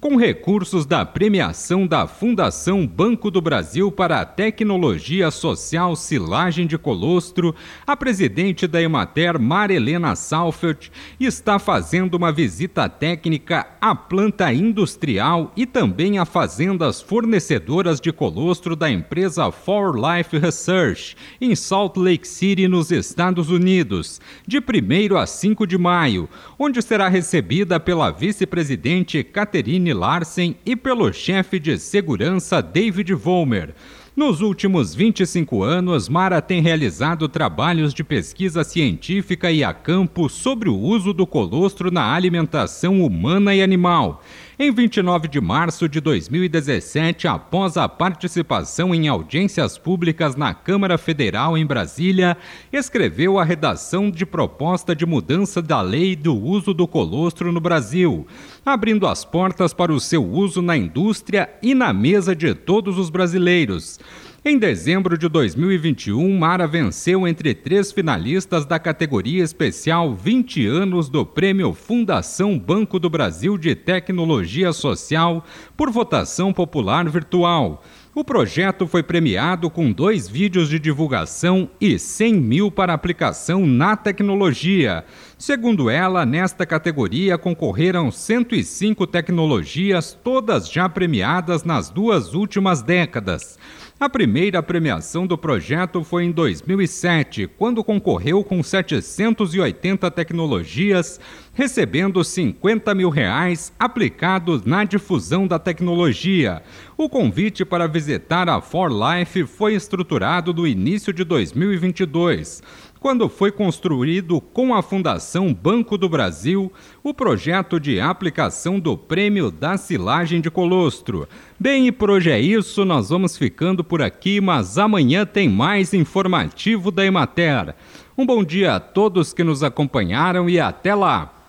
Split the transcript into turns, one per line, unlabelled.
com recursos da premiação da Fundação Banco do Brasil para a Tecnologia Social Silagem de Colostro, a presidente da Emater, Marilena Salfert, está fazendo uma visita técnica à planta industrial e também a fazendas fornecedoras de colostro da empresa For Life Research, em Salt Lake City, nos Estados Unidos, de 1 a 5 de maio, onde será recebida pela vice-presidente Caterine Larsen e pelo chefe de segurança David Vollmer. Nos últimos 25 anos, Mara tem realizado trabalhos de pesquisa científica e a campo sobre o uso do colostro na alimentação humana e animal. Em 29 de março de 2017, após a participação em audiências públicas na Câmara Federal em Brasília, escreveu a redação de proposta de mudança da lei do uso do colostro no Brasil, abrindo as portas para o seu uso na indústria e na mesa de todos os brasileiros. Em dezembro de 2021, Mara venceu entre três finalistas da categoria especial 20 anos do Prêmio Fundação Banco do Brasil de Tecnologia Social por votação popular virtual. O projeto foi premiado com dois vídeos de divulgação e 100 mil para aplicação na tecnologia. Segundo ela, nesta categoria concorreram 105 tecnologias, todas já premiadas nas duas últimas décadas. A primeira premiação do projeto foi em 2007, quando concorreu com 780 tecnologias, recebendo 50 mil reais aplicados na difusão da tecnologia. O convite para visitar a For Life foi estruturado no início de 2022 quando foi construído com a Fundação Banco do Brasil o projeto de aplicação do Prêmio da Silagem de Colostro. Bem, e por hoje é isso, nós vamos ficando por aqui, mas amanhã tem mais informativo da Emater. Um bom dia a todos que nos acompanharam e até lá!